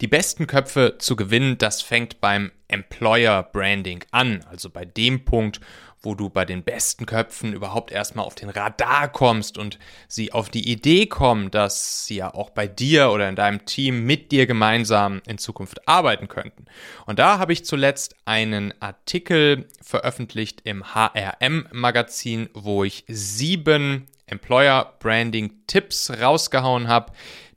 Die besten Köpfe zu gewinnen, das fängt beim Employer Branding an, also bei dem Punkt, wo du bei den besten Köpfen überhaupt erstmal auf den Radar kommst und sie auf die Idee kommen, dass sie ja auch bei dir oder in deinem Team mit dir gemeinsam in Zukunft arbeiten könnten. Und da habe ich zuletzt einen Artikel veröffentlicht im HRM-Magazin, wo ich sieben Employer Branding Tipps rausgehauen habe,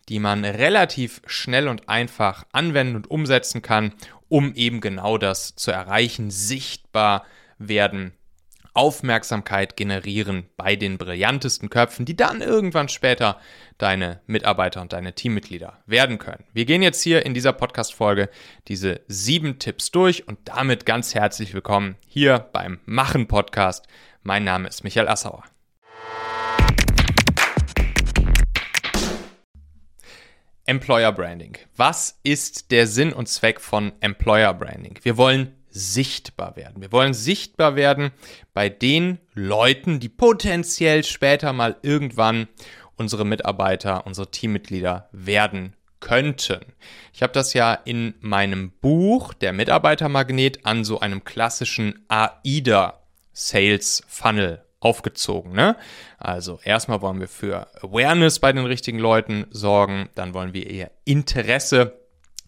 die man relativ schnell und einfach anwenden und umsetzen kann, um eben genau das zu erreichen, sichtbar werden Aufmerksamkeit generieren bei den brillantesten Köpfen, die dann irgendwann später deine Mitarbeiter und deine Teammitglieder werden können. Wir gehen jetzt hier in dieser Podcast-Folge diese sieben Tipps durch und damit ganz herzlich willkommen hier beim Machen Podcast. Mein Name ist Michael Assauer. Employer Branding. Was ist der Sinn und Zweck von Employer Branding? Wir wollen sichtbar werden. Wir wollen sichtbar werden bei den Leuten, die potenziell später mal irgendwann unsere Mitarbeiter, unsere Teammitglieder werden könnten. Ich habe das ja in meinem Buch Der Mitarbeitermagnet an so einem klassischen AIDA Sales Funnel aufgezogen. Ne? Also erstmal wollen wir für Awareness bei den richtigen Leuten sorgen, dann wollen wir eher Interesse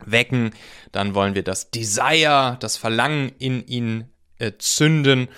wecken, dann wollen wir das Desire, das Verlangen in ihnen äh, zünden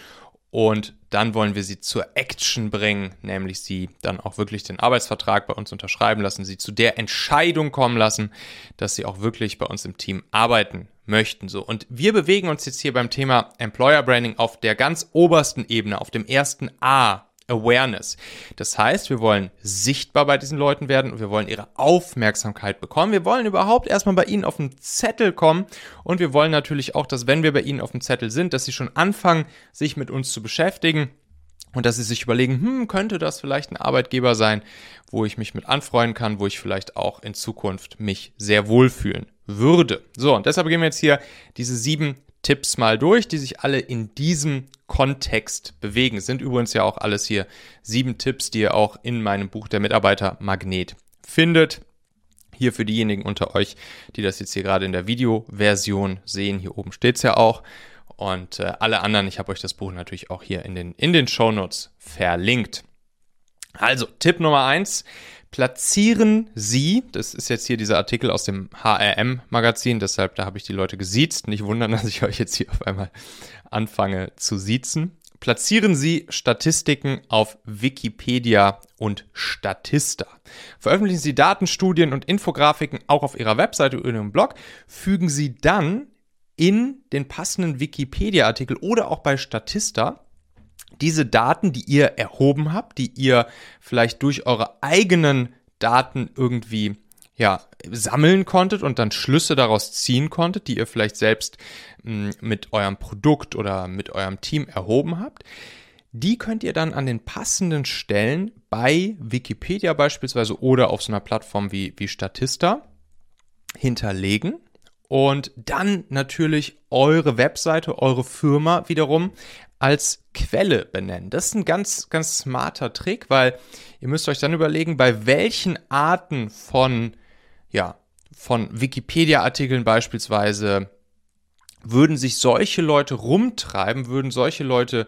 und dann wollen wir sie zur Action bringen, nämlich sie dann auch wirklich den Arbeitsvertrag bei uns unterschreiben lassen, sie zu der Entscheidung kommen lassen, dass sie auch wirklich bei uns im Team arbeiten möchten. So. Und wir bewegen uns jetzt hier beim Thema Employer Branding auf der ganz obersten Ebene, auf dem ersten A Awareness. Das heißt, wir wollen sichtbar bei diesen Leuten werden und wir wollen ihre Aufmerksamkeit bekommen. Wir wollen überhaupt erstmal bei ihnen auf den Zettel kommen und wir wollen natürlich auch, dass wenn wir bei ihnen auf dem Zettel sind, dass sie schon anfangen, sich mit uns zu beschäftigen und dass sie sich überlegen, hm, könnte das vielleicht ein Arbeitgeber sein, wo ich mich mit anfreuen kann, wo ich vielleicht auch in Zukunft mich sehr wohlfühlen würde. So, und deshalb gehen wir jetzt hier diese sieben Tipps mal durch, die sich alle in diesem Kontext bewegen. Es sind übrigens ja auch alles hier sieben Tipps, die ihr auch in meinem Buch der Mitarbeiter Magnet findet. Hier für diejenigen unter euch, die das jetzt hier gerade in der Videoversion sehen, hier oben steht es ja auch. Und äh, alle anderen, ich habe euch das Buch natürlich auch hier in den, in den Shownotes verlinkt. Also, Tipp Nummer eins platzieren Sie, das ist jetzt hier dieser Artikel aus dem HRM-Magazin, deshalb da habe ich die Leute gesiezt. Nicht wundern, dass ich euch jetzt hier auf einmal anfange zu siezen. Platzieren Sie Statistiken auf Wikipedia und Statista. Veröffentlichen Sie Datenstudien und Infografiken auch auf Ihrer Webseite oder Ihrem Blog. Fügen Sie dann in den passenden Wikipedia-Artikel oder auch bei Statista diese Daten, die ihr erhoben habt, die ihr vielleicht durch eure eigenen Daten irgendwie ja, sammeln konntet und dann Schlüsse daraus ziehen konntet, die ihr vielleicht selbst hm, mit eurem Produkt oder mit eurem Team erhoben habt. Die könnt ihr dann an den passenden Stellen bei Wikipedia beispielsweise oder auf so einer Plattform wie, wie Statista hinterlegen und dann natürlich eure Webseite, eure Firma wiederum als Quelle benennen. Das ist ein ganz, ganz smarter Trick, weil ihr müsst euch dann überlegen, bei welchen Arten von, ja, von Wikipedia-Artikeln beispielsweise würden sich solche Leute rumtreiben, würden solche Leute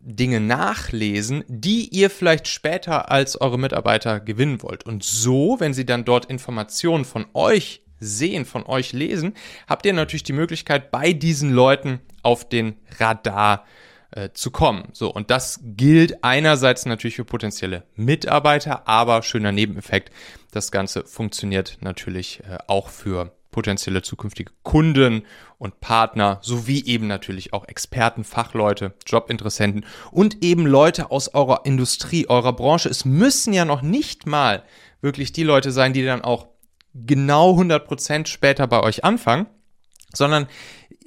Dinge nachlesen, die ihr vielleicht später als eure Mitarbeiter gewinnen wollt. Und so, wenn sie dann dort Informationen von euch sehen, von euch lesen, habt ihr natürlich die Möglichkeit, bei diesen Leuten auf den Radar äh, zu kommen. So, und das gilt einerseits natürlich für potenzielle Mitarbeiter, aber schöner Nebeneffekt, das Ganze funktioniert natürlich äh, auch für potenzielle zukünftige Kunden und Partner sowie eben natürlich auch Experten, Fachleute, Jobinteressenten und eben Leute aus eurer Industrie, eurer Branche. Es müssen ja noch nicht mal wirklich die Leute sein, die dann auch genau 100% später bei euch anfangen, sondern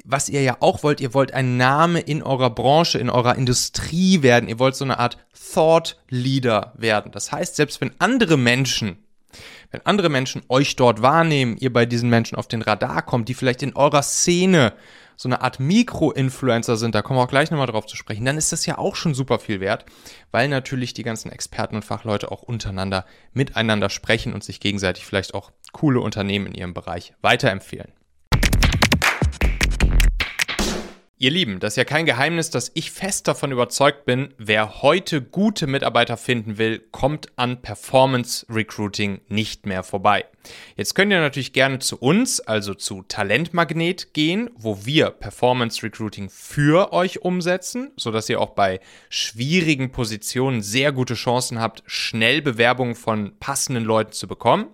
was ihr ja auch wollt, ihr wollt ein Name in eurer Branche, in eurer Industrie werden. Ihr wollt so eine Art Thought Leader werden. Das heißt, selbst wenn andere Menschen, wenn andere Menschen euch dort wahrnehmen, ihr bei diesen Menschen auf den Radar kommt, die vielleicht in eurer Szene so eine Art Mikro-Influencer sind, da kommen wir auch gleich nochmal drauf zu sprechen, dann ist das ja auch schon super viel wert, weil natürlich die ganzen Experten und Fachleute auch untereinander miteinander sprechen und sich gegenseitig vielleicht auch coole Unternehmen in ihrem Bereich weiterempfehlen. Ihr Lieben, das ist ja kein Geheimnis, dass ich fest davon überzeugt bin, wer heute gute Mitarbeiter finden will, kommt an Performance Recruiting nicht mehr vorbei. Jetzt könnt ihr natürlich gerne zu uns, also zu Talentmagnet gehen, wo wir Performance Recruiting für euch umsetzen, sodass ihr auch bei schwierigen Positionen sehr gute Chancen habt, schnell Bewerbungen von passenden Leuten zu bekommen.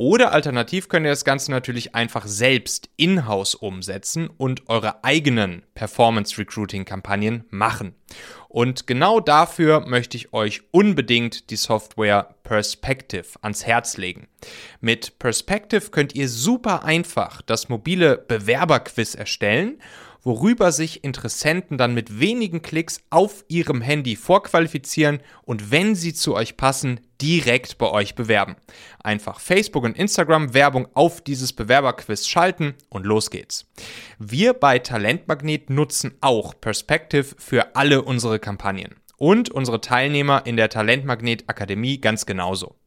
Oder alternativ könnt ihr das Ganze natürlich einfach selbst in-house umsetzen und eure eigenen Performance Recruiting Kampagnen machen. Und genau dafür möchte ich euch unbedingt die Software Perspective ans Herz legen. Mit Perspective könnt ihr super einfach das mobile Bewerberquiz erstellen worüber sich Interessenten dann mit wenigen Klicks auf ihrem Handy vorqualifizieren und wenn sie zu euch passen, direkt bei euch bewerben. Einfach Facebook und Instagram Werbung auf dieses Bewerberquiz schalten und los geht's. Wir bei Talentmagnet nutzen auch Perspective für alle unsere Kampagnen und unsere Teilnehmer in der Talentmagnet Akademie ganz genauso.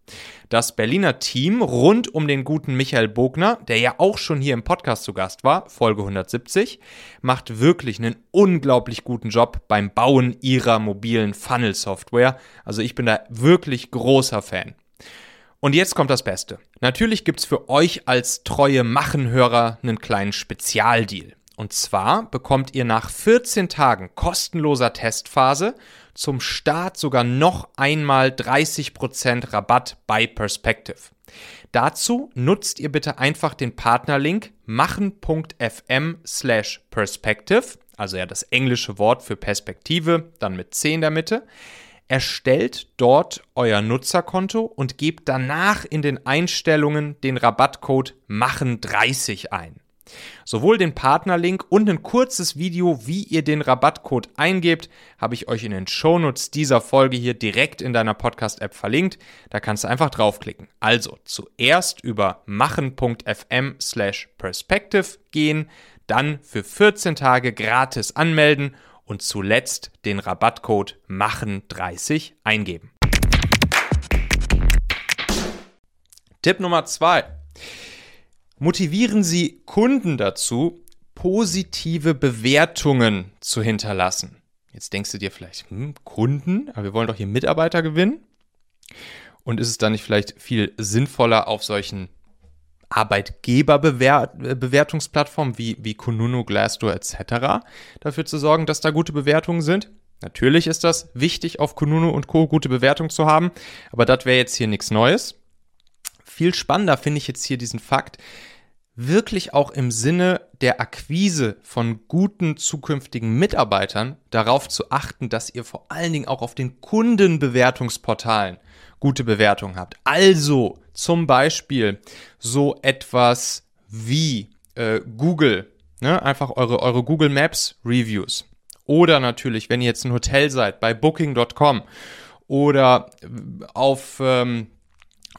Das Berliner Team rund um den guten Michael Bogner, der ja auch schon hier im Podcast zu Gast war, Folge 170, macht wirklich einen unglaublich guten Job beim Bauen ihrer mobilen Funnel-Software. Also ich bin da wirklich großer Fan. Und jetzt kommt das Beste. Natürlich gibt's für euch als treue Machenhörer einen kleinen Spezialdeal. Und zwar bekommt ihr nach 14 Tagen kostenloser Testphase zum Start sogar noch einmal 30% Rabatt bei Perspective. Dazu nutzt ihr bitte einfach den Partnerlink machen.fm slash perspective, also ja das englische Wort für Perspektive, dann mit 10 in der Mitte. Erstellt dort euer Nutzerkonto und gebt danach in den Einstellungen den Rabattcode machen30 ein. Sowohl den Partnerlink und ein kurzes Video, wie ihr den Rabattcode eingebt, habe ich euch in den Shownotes dieser Folge hier direkt in deiner Podcast-App verlinkt. Da kannst du einfach draufklicken. Also zuerst über machen.fm slash perspective gehen, dann für 14 Tage gratis anmelden und zuletzt den Rabattcode machen30 eingeben. Tipp Nummer 2. Motivieren Sie Kunden dazu, positive Bewertungen zu hinterlassen. Jetzt denkst du dir vielleicht, hm, Kunden, aber wir wollen doch hier Mitarbeiter gewinnen. Und ist es dann nicht vielleicht viel sinnvoller, auf solchen Arbeitgeberbewertungsplattformen wie, wie Kununu, Glassdoor etc. dafür zu sorgen, dass da gute Bewertungen sind? Natürlich ist das wichtig, auf Kununu und Co. gute Bewertungen zu haben, aber das wäre jetzt hier nichts Neues. Viel spannender finde ich jetzt hier diesen Fakt, wirklich auch im Sinne der Akquise von guten zukünftigen Mitarbeitern darauf zu achten, dass ihr vor allen Dingen auch auf den Kundenbewertungsportalen gute Bewertungen habt. Also zum Beispiel so etwas wie äh, Google, ne? einfach eure, eure Google Maps Reviews. Oder natürlich, wenn ihr jetzt ein Hotel seid, bei booking.com oder auf ähm,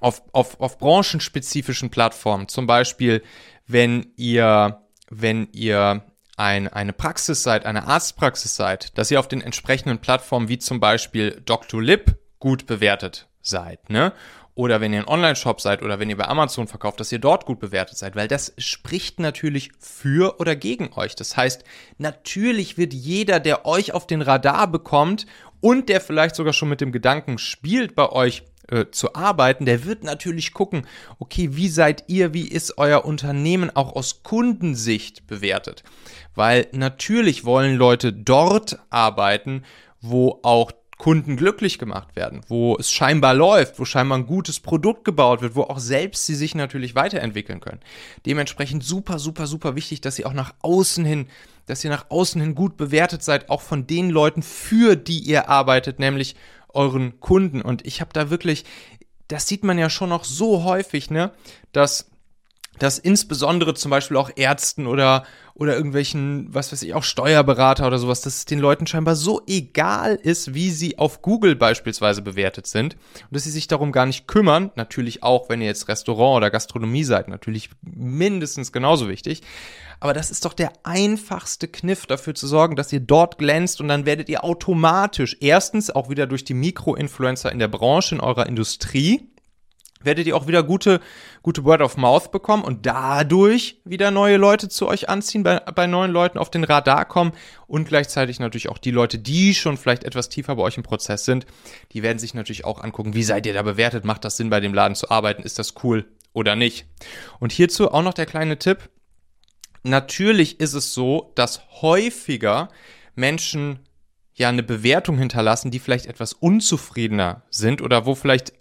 auf, auf, auf branchenspezifischen Plattformen. Zum Beispiel, wenn ihr, wenn ihr ein, eine Praxis seid, eine Arztpraxis seid, dass ihr auf den entsprechenden Plattformen wie zum Beispiel. Lip gut bewertet seid, ne? Oder wenn ihr ein Online-Shop seid oder wenn ihr bei Amazon verkauft, dass ihr dort gut bewertet seid, weil das spricht natürlich für oder gegen euch. Das heißt, natürlich wird jeder, der euch auf den Radar bekommt und der vielleicht sogar schon mit dem Gedanken spielt, bei euch äh, zu arbeiten, der wird natürlich gucken, okay, wie seid ihr, wie ist euer Unternehmen auch aus Kundensicht bewertet? Weil natürlich wollen Leute dort arbeiten, wo auch Kunden glücklich gemacht werden, wo es scheinbar läuft, wo scheinbar ein gutes Produkt gebaut wird, wo auch selbst sie sich natürlich weiterentwickeln können. Dementsprechend super, super, super wichtig, dass ihr auch nach außen hin, dass ihr nach außen hin gut bewertet seid, auch von den Leuten, für die ihr arbeitet, nämlich euren Kunden. Und ich habe da wirklich, das sieht man ja schon noch so häufig, ne, dass dass insbesondere zum Beispiel auch Ärzten oder, oder irgendwelchen, was weiß ich, auch Steuerberater oder sowas, dass es den Leuten scheinbar so egal ist, wie sie auf Google beispielsweise bewertet sind und dass sie sich darum gar nicht kümmern. Natürlich auch, wenn ihr jetzt Restaurant oder Gastronomie seid, natürlich mindestens genauso wichtig. Aber das ist doch der einfachste Kniff dafür zu sorgen, dass ihr dort glänzt und dann werdet ihr automatisch erstens auch wieder durch die Mikroinfluencer in der Branche, in eurer Industrie, werdet ihr auch wieder gute, gute Word of Mouth bekommen und dadurch wieder neue Leute zu euch anziehen, bei, bei neuen Leuten auf den Radar kommen und gleichzeitig natürlich auch die Leute, die schon vielleicht etwas tiefer bei euch im Prozess sind, die werden sich natürlich auch angucken, wie seid ihr da bewertet, macht das Sinn, bei dem Laden zu arbeiten, ist das cool oder nicht. Und hierzu auch noch der kleine Tipp. Natürlich ist es so, dass häufiger Menschen ja eine Bewertung hinterlassen, die vielleicht etwas unzufriedener sind oder wo vielleicht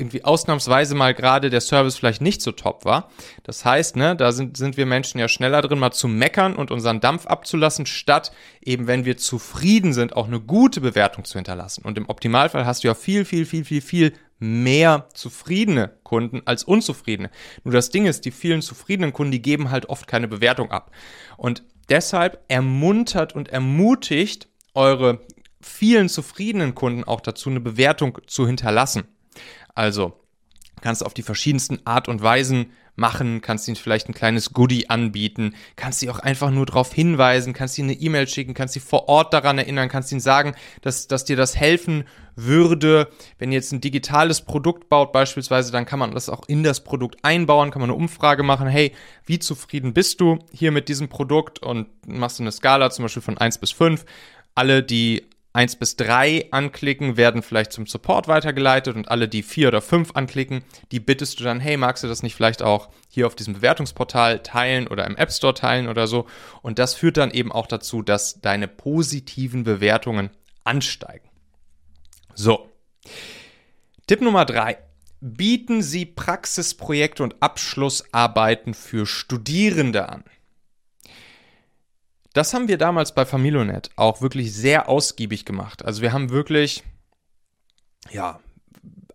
irgendwie ausnahmsweise mal gerade der Service vielleicht nicht so top war. Das heißt, ne, da sind, sind wir Menschen ja schneller drin, mal zu meckern und unseren Dampf abzulassen, statt eben, wenn wir zufrieden sind, auch eine gute Bewertung zu hinterlassen. Und im Optimalfall hast du ja viel, viel, viel, viel, viel mehr zufriedene Kunden als unzufriedene. Nur das Ding ist, die vielen zufriedenen Kunden, die geben halt oft keine Bewertung ab. Und deshalb ermuntert und ermutigt eure vielen zufriedenen Kunden auch dazu, eine Bewertung zu hinterlassen. Also kannst du auf die verschiedensten Art und Weisen machen, kannst ihnen vielleicht ein kleines Goodie anbieten, kannst sie auch einfach nur darauf hinweisen, kannst ihnen eine E-Mail schicken, kannst sie vor Ort daran erinnern, kannst ihnen sagen, dass, dass dir das helfen würde. Wenn ihr jetzt ein digitales Produkt baut beispielsweise, dann kann man das auch in das Produkt einbauen, kann man eine Umfrage machen, hey, wie zufrieden bist du hier mit diesem Produkt und machst du eine Skala zum Beispiel von 1 bis 5. Alle, die 1 bis 3 anklicken, werden vielleicht zum Support weitergeleitet und alle, die 4 oder 5 anklicken, die bittest du dann, hey, magst du das nicht vielleicht auch hier auf diesem Bewertungsportal teilen oder im App Store teilen oder so? Und das führt dann eben auch dazu, dass deine positiven Bewertungen ansteigen. So. Tipp Nummer 3. Bieten Sie Praxisprojekte und Abschlussarbeiten für Studierende an. Das haben wir damals bei Familionet auch wirklich sehr ausgiebig gemacht. Also wir haben wirklich, ja,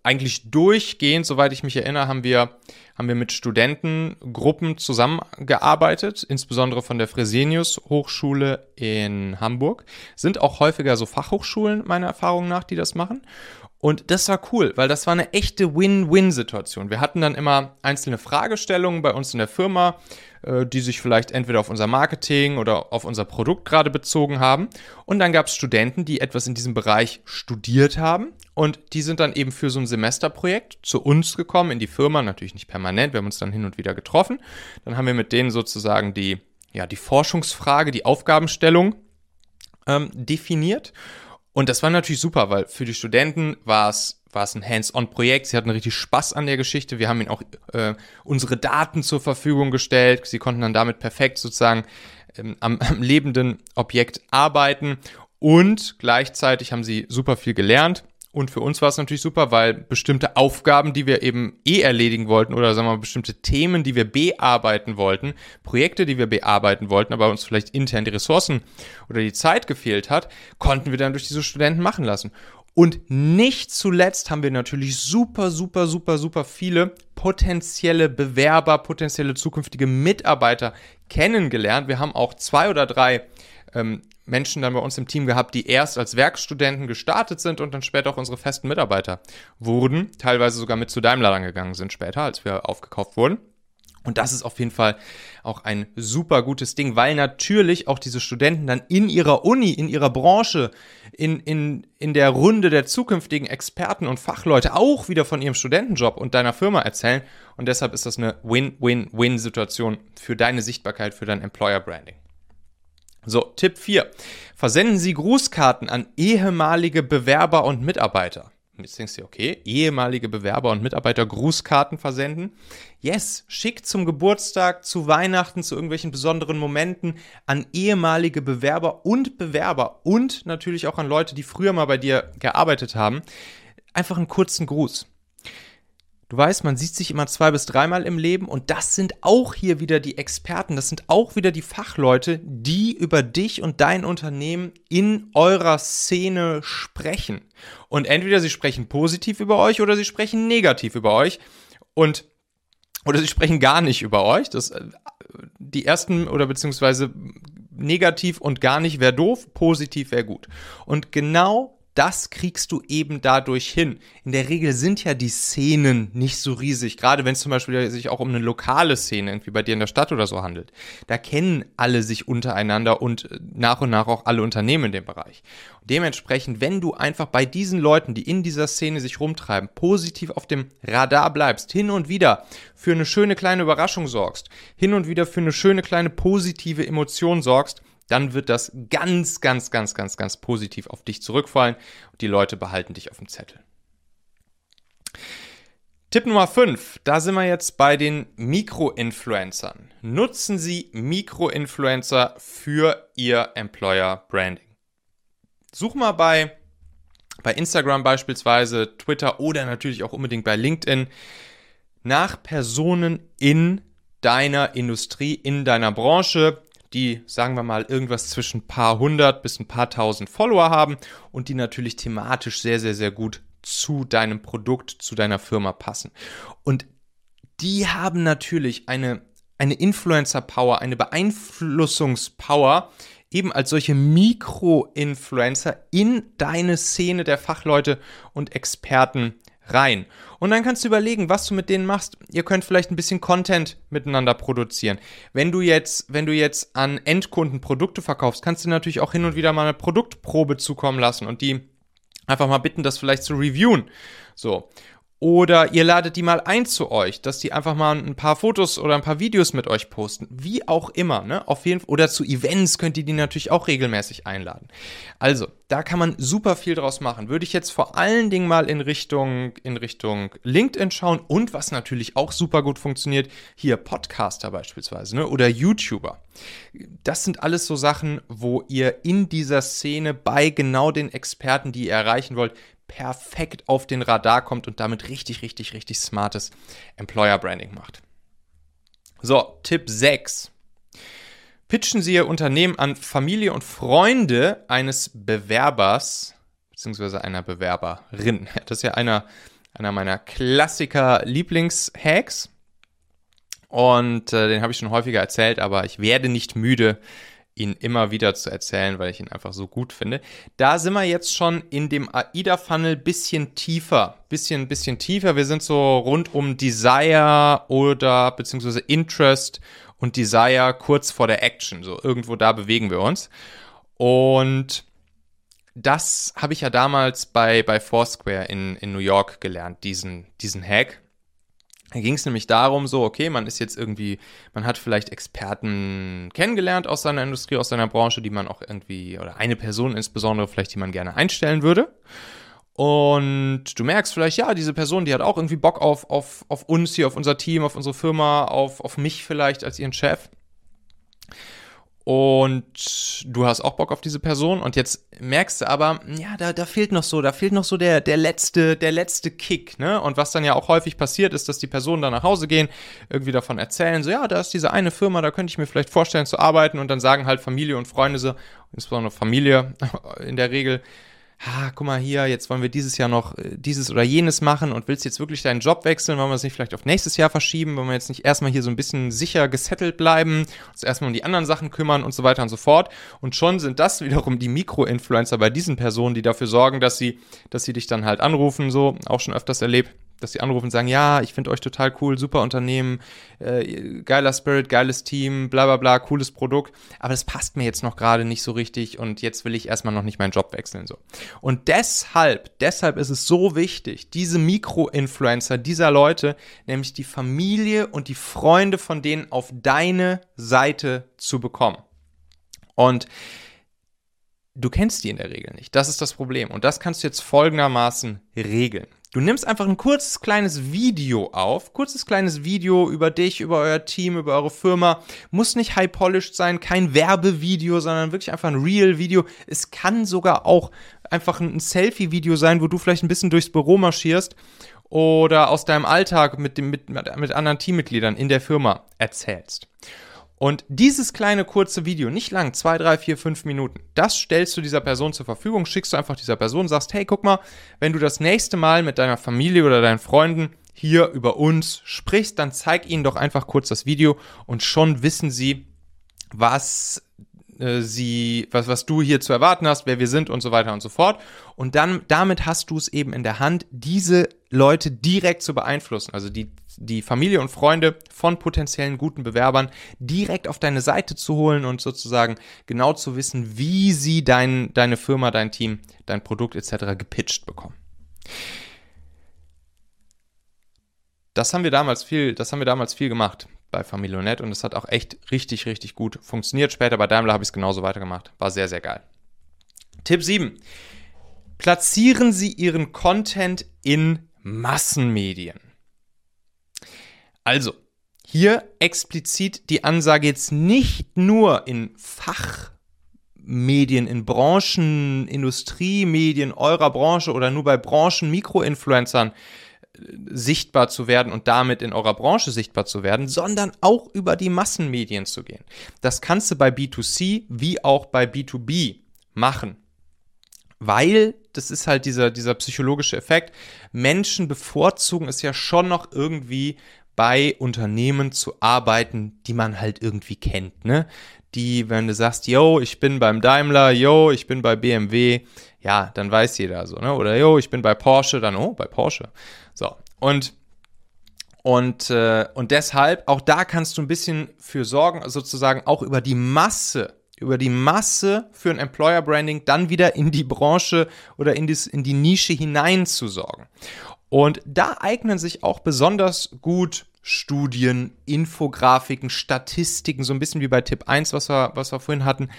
eigentlich durchgehend, soweit ich mich erinnere, haben wir, haben wir mit Studentengruppen zusammengearbeitet, insbesondere von der Fresenius Hochschule in Hamburg. Sind auch häufiger so Fachhochschulen, meiner Erfahrung nach, die das machen. Und das war cool, weil das war eine echte Win-Win-Situation. Wir hatten dann immer einzelne Fragestellungen bei uns in der Firma, äh, die sich vielleicht entweder auf unser Marketing oder auf unser Produkt gerade bezogen haben. Und dann gab es Studenten, die etwas in diesem Bereich studiert haben. Und die sind dann eben für so ein Semesterprojekt zu uns gekommen, in die Firma, natürlich nicht permanent, wir haben uns dann hin und wieder getroffen. Dann haben wir mit denen sozusagen die, ja, die Forschungsfrage, die Aufgabenstellung ähm, definiert. Und das war natürlich super, weil für die Studenten war es war es ein Hands-on-Projekt. Sie hatten richtig Spaß an der Geschichte. Wir haben ihnen auch äh, unsere Daten zur Verfügung gestellt. Sie konnten dann damit perfekt sozusagen ähm, am, am lebenden Objekt arbeiten. Und gleichzeitig haben sie super viel gelernt. Und für uns war es natürlich super, weil bestimmte Aufgaben, die wir eben eh erledigen wollten oder sagen wir mal bestimmte Themen, die wir bearbeiten wollten, Projekte, die wir bearbeiten wollten, aber uns vielleicht intern die Ressourcen oder die Zeit gefehlt hat, konnten wir dann durch diese Studenten machen lassen. Und nicht zuletzt haben wir natürlich super, super, super, super viele potenzielle Bewerber, potenzielle zukünftige Mitarbeiter kennengelernt. Wir haben auch zwei oder drei ähm, Menschen dann bei uns im Team gehabt, die erst als Werkstudenten gestartet sind und dann später auch unsere festen Mitarbeiter wurden, teilweise sogar mit zu Daimler dann gegangen sind später, als wir aufgekauft wurden. Und das ist auf jeden Fall auch ein super gutes Ding, weil natürlich auch diese Studenten dann in ihrer Uni, in ihrer Branche, in, in, in der Runde der zukünftigen Experten und Fachleute auch wieder von ihrem Studentenjob und deiner Firma erzählen. Und deshalb ist das eine Win-Win-Win-Situation für deine Sichtbarkeit, für dein Employer Branding. So, Tipp 4. Versenden Sie Grußkarten an ehemalige Bewerber und Mitarbeiter. Jetzt denkst du, okay, ehemalige Bewerber und Mitarbeiter Grußkarten versenden. Yes, schick zum Geburtstag, zu Weihnachten, zu irgendwelchen besonderen Momenten an ehemalige Bewerber und Bewerber und natürlich auch an Leute, die früher mal bei dir gearbeitet haben. Einfach einen kurzen Gruß. Du weißt, man sieht sich immer zwei bis dreimal im Leben und das sind auch hier wieder die Experten, das sind auch wieder die Fachleute, die über dich und dein Unternehmen in eurer Szene sprechen. Und entweder sie sprechen positiv über euch oder sie sprechen negativ über euch. Und oder sie sprechen gar nicht über euch. Das, äh, die ersten oder beziehungsweise negativ und gar nicht wäre doof, positiv wäre gut. Und genau das kriegst du eben dadurch hin. In der Regel sind ja die Szenen nicht so riesig, gerade wenn es zum Beispiel sich auch um eine lokale Szene irgendwie bei dir in der Stadt oder so handelt. Da kennen alle sich untereinander und äh, nach und nach auch alle Unternehmen in dem Bereich. Und dementsprechend, wenn du einfach bei diesen Leuten, die in dieser Szene sich rumtreiben, positiv auf dem Radar bleibst, hin und wieder für eine schöne kleine Überraschung sorgst, hin und wieder für eine schöne kleine positive Emotion sorgst, dann wird das ganz, ganz, ganz, ganz, ganz positiv auf dich zurückfallen und die Leute behalten dich auf dem Zettel. Tipp Nummer 5, da sind wir jetzt bei den Mikroinfluencern. Nutzen Sie Mikroinfluencer für Ihr Employer Branding. Such mal bei, bei Instagram beispielsweise, Twitter oder natürlich auch unbedingt bei LinkedIn nach Personen in deiner Industrie, in deiner Branche, die, sagen wir mal, irgendwas zwischen ein paar hundert bis ein paar tausend Follower haben und die natürlich thematisch sehr, sehr, sehr gut zu deinem Produkt, zu deiner Firma passen. Und die haben natürlich eine, eine Influencer-Power, eine Beeinflussungspower, eben als solche Mikro-Influencer in deine Szene der Fachleute und Experten rein. Und dann kannst du überlegen, was du mit denen machst. Ihr könnt vielleicht ein bisschen Content miteinander produzieren. Wenn du jetzt, wenn du jetzt an Endkunden Produkte verkaufst, kannst du natürlich auch hin und wieder mal eine Produktprobe zukommen lassen und die einfach mal bitten, das vielleicht zu reviewen. So. Oder ihr ladet die mal ein zu euch, dass die einfach mal ein paar Fotos oder ein paar Videos mit euch posten. Wie auch immer, ne? Auf jeden Fall. Oder zu Events könnt ihr die natürlich auch regelmäßig einladen. Also, da kann man super viel draus machen. Würde ich jetzt vor allen Dingen mal in Richtung, in Richtung LinkedIn schauen und was natürlich auch super gut funktioniert, hier Podcaster beispielsweise, ne? Oder YouTuber. Das sind alles so Sachen, wo ihr in dieser Szene bei genau den Experten, die ihr erreichen wollt, perfekt auf den Radar kommt und damit richtig, richtig, richtig smartes Employer Branding macht. So, Tipp 6. Pitchen Sie Ihr Unternehmen an Familie und Freunde eines Bewerbers bzw. einer Bewerberin. Das ist ja einer, einer meiner Klassiker-Lieblingshacks. Und äh, den habe ich schon häufiger erzählt, aber ich werde nicht müde, ihn immer wieder zu erzählen, weil ich ihn einfach so gut finde. Da sind wir jetzt schon in dem AIDA-Funnel bisschen tiefer, bisschen, bisschen tiefer. Wir sind so rund um Desire oder beziehungsweise Interest und Desire kurz vor der Action. So irgendwo da bewegen wir uns. Und das habe ich ja damals bei, bei Foursquare in, in New York gelernt, diesen, diesen Hack. Da ging es nämlich darum, so, okay, man ist jetzt irgendwie, man hat vielleicht Experten kennengelernt aus seiner Industrie, aus seiner Branche, die man auch irgendwie, oder eine Person insbesondere vielleicht, die man gerne einstellen würde. Und du merkst vielleicht, ja, diese Person, die hat auch irgendwie Bock auf, auf, auf uns hier, auf unser Team, auf unsere Firma, auf, auf mich vielleicht als ihren Chef und du hast auch Bock auf diese Person und jetzt merkst du aber, ja, da, da fehlt noch so, da fehlt noch so der, der letzte, der letzte Kick, ne? Und was dann ja auch häufig passiert ist, dass die Personen dann nach Hause gehen, irgendwie davon erzählen, so, ja, da ist diese eine Firma, da könnte ich mir vielleicht vorstellen zu arbeiten und dann sagen halt Familie und Freunde so, insbesondere Familie in der Regel, ah, guck mal hier, jetzt wollen wir dieses Jahr noch äh, dieses oder jenes machen und willst jetzt wirklich deinen Job wechseln, wollen wir es nicht vielleicht auf nächstes Jahr verschieben, wollen wir jetzt nicht erstmal hier so ein bisschen sicher gesettelt bleiben, uns erstmal um die anderen Sachen kümmern und so weiter und so fort. Und schon sind das wiederum die Mikroinfluencer bei diesen Personen, die dafür sorgen, dass sie, dass sie dich dann halt anrufen, so, auch schon öfters erlebt dass sie anrufen und sagen, ja, ich finde euch total cool, super Unternehmen, äh, geiler Spirit, geiles Team, bla bla bla, cooles Produkt, aber das passt mir jetzt noch gerade nicht so richtig und jetzt will ich erstmal noch nicht meinen Job wechseln. So. Und deshalb, deshalb ist es so wichtig, diese Mikro-Influencer dieser Leute, nämlich die Familie und die Freunde von denen auf deine Seite zu bekommen. Und du kennst die in der Regel nicht. Das ist das Problem. Und das kannst du jetzt folgendermaßen regeln. Du nimmst einfach ein kurzes kleines Video auf, kurzes kleines Video über dich, über euer Team, über eure Firma. Muss nicht high polished sein, kein Werbevideo, sondern wirklich einfach ein Real Video. Es kann sogar auch einfach ein Selfie Video sein, wo du vielleicht ein bisschen durchs Büro marschierst oder aus deinem Alltag mit dem mit, mit anderen Teammitgliedern in der Firma erzählst. Und dieses kleine kurze Video, nicht lang, zwei, drei, vier, fünf Minuten, das stellst du dieser Person zur Verfügung, schickst du einfach dieser Person, sagst, hey, guck mal, wenn du das nächste Mal mit deiner Familie oder deinen Freunden hier über uns sprichst, dann zeig ihnen doch einfach kurz das Video und schon wissen sie, was äh, sie, was, was du hier zu erwarten hast, wer wir sind und so weiter und so fort. Und dann, damit hast du es eben in der Hand, diese Leute direkt zu beeinflussen. Also die, die Familie und Freunde von potenziellen guten Bewerbern direkt auf deine Seite zu holen und sozusagen genau zu wissen, wie sie dein, deine Firma, dein Team, dein Produkt etc. gepitcht bekommen. Das haben wir damals viel, das haben wir damals viel gemacht bei Familionet und es hat auch echt richtig, richtig gut funktioniert. Später bei Daimler habe ich es genauso weitergemacht. War sehr, sehr geil. Tipp 7. Platzieren Sie Ihren Content in Massenmedien. Also, hier explizit die Ansage jetzt nicht nur in Fachmedien, in Branchen, Industriemedien eurer Branche oder nur bei Branchen-Mikroinfluencern sichtbar zu werden und damit in eurer Branche sichtbar zu werden, sondern auch über die Massenmedien zu gehen. Das kannst du bei B2C wie auch bei B2B machen. Weil, das ist halt dieser, dieser psychologische Effekt, Menschen bevorzugen es ja schon noch irgendwie bei Unternehmen zu arbeiten, die man halt irgendwie kennt, ne? Die, wenn du sagst, yo, ich bin beim Daimler, yo, ich bin bei BMW, ja, dann weiß jeder so, ne? Oder yo, ich bin bei Porsche, dann, oh, bei Porsche. So, und und, äh, und deshalb, auch da kannst du ein bisschen für sorgen, sozusagen auch über die Masse, über die Masse für ein Employer Branding dann wieder in die Branche oder in, dies, in die Nische hinein zu sorgen. Und da eignen sich auch besonders gut Studien, Infografiken, Statistiken, so ein bisschen wie bei Tipp 1, was wir, was wir vorhin hatten,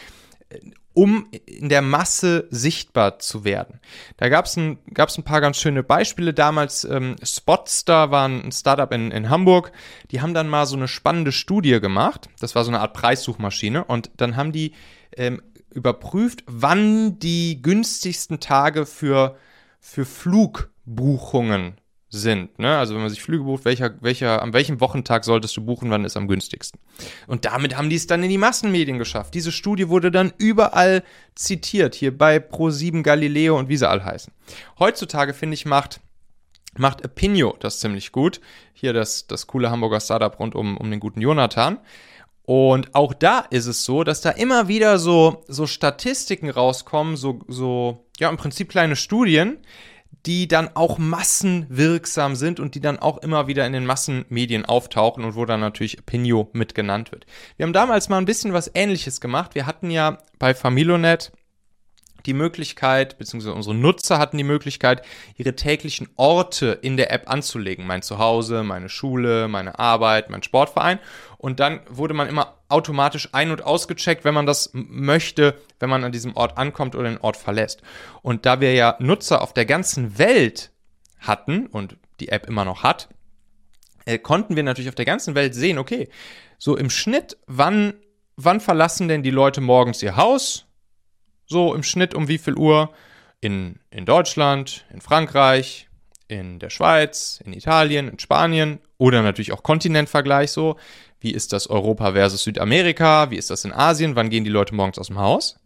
um in der Masse sichtbar zu werden. Da gab es ein, ein paar ganz schöne Beispiele. Damals ähm, Spotstar war ein Startup in, in Hamburg. Die haben dann mal so eine spannende Studie gemacht. Das war so eine Art Preissuchmaschine. Und dann haben die ähm, überprüft, wann die günstigsten Tage für, für Flugbuchungen sind. Ne? Also wenn man sich Flüge bucht, welcher, welcher, an welchem Wochentag solltest du buchen, wann ist am günstigsten. Und damit haben die es dann in die Massenmedien geschafft. Diese Studie wurde dann überall zitiert, hier bei Pro7 Galileo und wie sie all heißen. Heutzutage, finde ich, macht macht Opinio das ziemlich gut. Hier das, das coole Hamburger Startup rund um, um den guten Jonathan. Und auch da ist es so, dass da immer wieder so, so Statistiken rauskommen, so, so, ja, im Prinzip kleine Studien, die dann auch massenwirksam sind und die dann auch immer wieder in den Massenmedien auftauchen und wo dann natürlich Pinio mit genannt wird. Wir haben damals mal ein bisschen was ähnliches gemacht. Wir hatten ja bei Familonet die Möglichkeit, beziehungsweise unsere Nutzer hatten die Möglichkeit, ihre täglichen Orte in der App anzulegen. Mein Zuhause, meine Schule, meine Arbeit, mein Sportverein. Und dann wurde man immer automatisch ein- und ausgecheckt, wenn man das möchte, wenn man an diesem Ort ankommt oder den Ort verlässt. Und da wir ja Nutzer auf der ganzen Welt hatten und die App immer noch hat, äh, konnten wir natürlich auf der ganzen Welt sehen, okay, so im Schnitt, wann, wann verlassen denn die Leute morgens ihr Haus? So im Schnitt um wie viel Uhr in, in Deutschland, in Frankreich, in der Schweiz, in Italien, in Spanien oder natürlich auch Kontinentvergleich so. Wie ist das Europa versus Südamerika? Wie ist das in Asien? Wann gehen die Leute morgens aus dem Haus?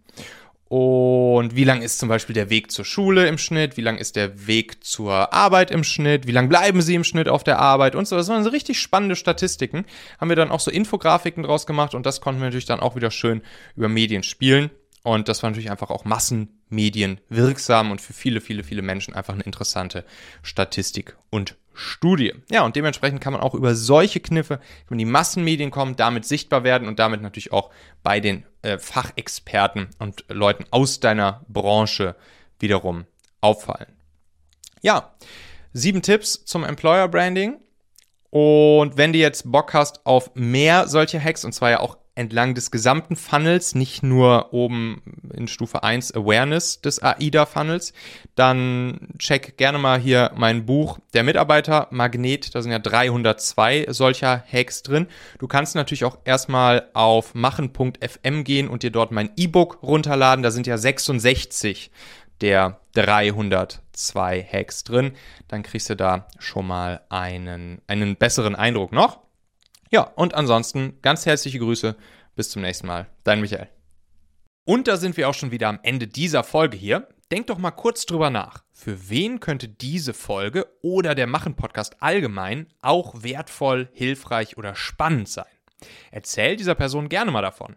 Und wie lang ist zum Beispiel der Weg zur Schule im Schnitt? Wie lang ist der Weg zur Arbeit im Schnitt? Wie lang bleiben sie im Schnitt auf der Arbeit? Und so. Das waren so richtig spannende Statistiken. Haben wir dann auch so Infografiken draus gemacht und das konnten wir natürlich dann auch wieder schön über Medien spielen. Und das war natürlich einfach auch Massenmedien wirksam und für viele, viele, viele Menschen einfach eine interessante Statistik und Studie. Ja, und dementsprechend kann man auch über solche Kniffe in die Massenmedien kommen, damit sichtbar werden und damit natürlich auch bei den äh, Fachexperten und Leuten aus deiner Branche wiederum auffallen. Ja, sieben Tipps zum Employer Branding. Und wenn du jetzt Bock hast auf mehr solche Hacks, und zwar ja auch entlang des gesamten Funnels, nicht nur oben in Stufe 1 Awareness des AIDA-Funnels, dann check gerne mal hier mein Buch Der Mitarbeiter Magnet. Da sind ja 302 solcher Hacks drin. Du kannst natürlich auch erstmal auf machen.fm gehen und dir dort mein E-Book runterladen. Da sind ja 66 der 302 Hacks drin. Dann kriegst du da schon mal einen, einen besseren Eindruck noch. Ja, und ansonsten ganz herzliche Grüße. Bis zum nächsten Mal. Dein Michael. Und da sind wir auch schon wieder am Ende dieser Folge hier. Denk doch mal kurz drüber nach. Für wen könnte diese Folge oder der Machen-Podcast allgemein auch wertvoll, hilfreich oder spannend sein? Erzähl dieser Person gerne mal davon.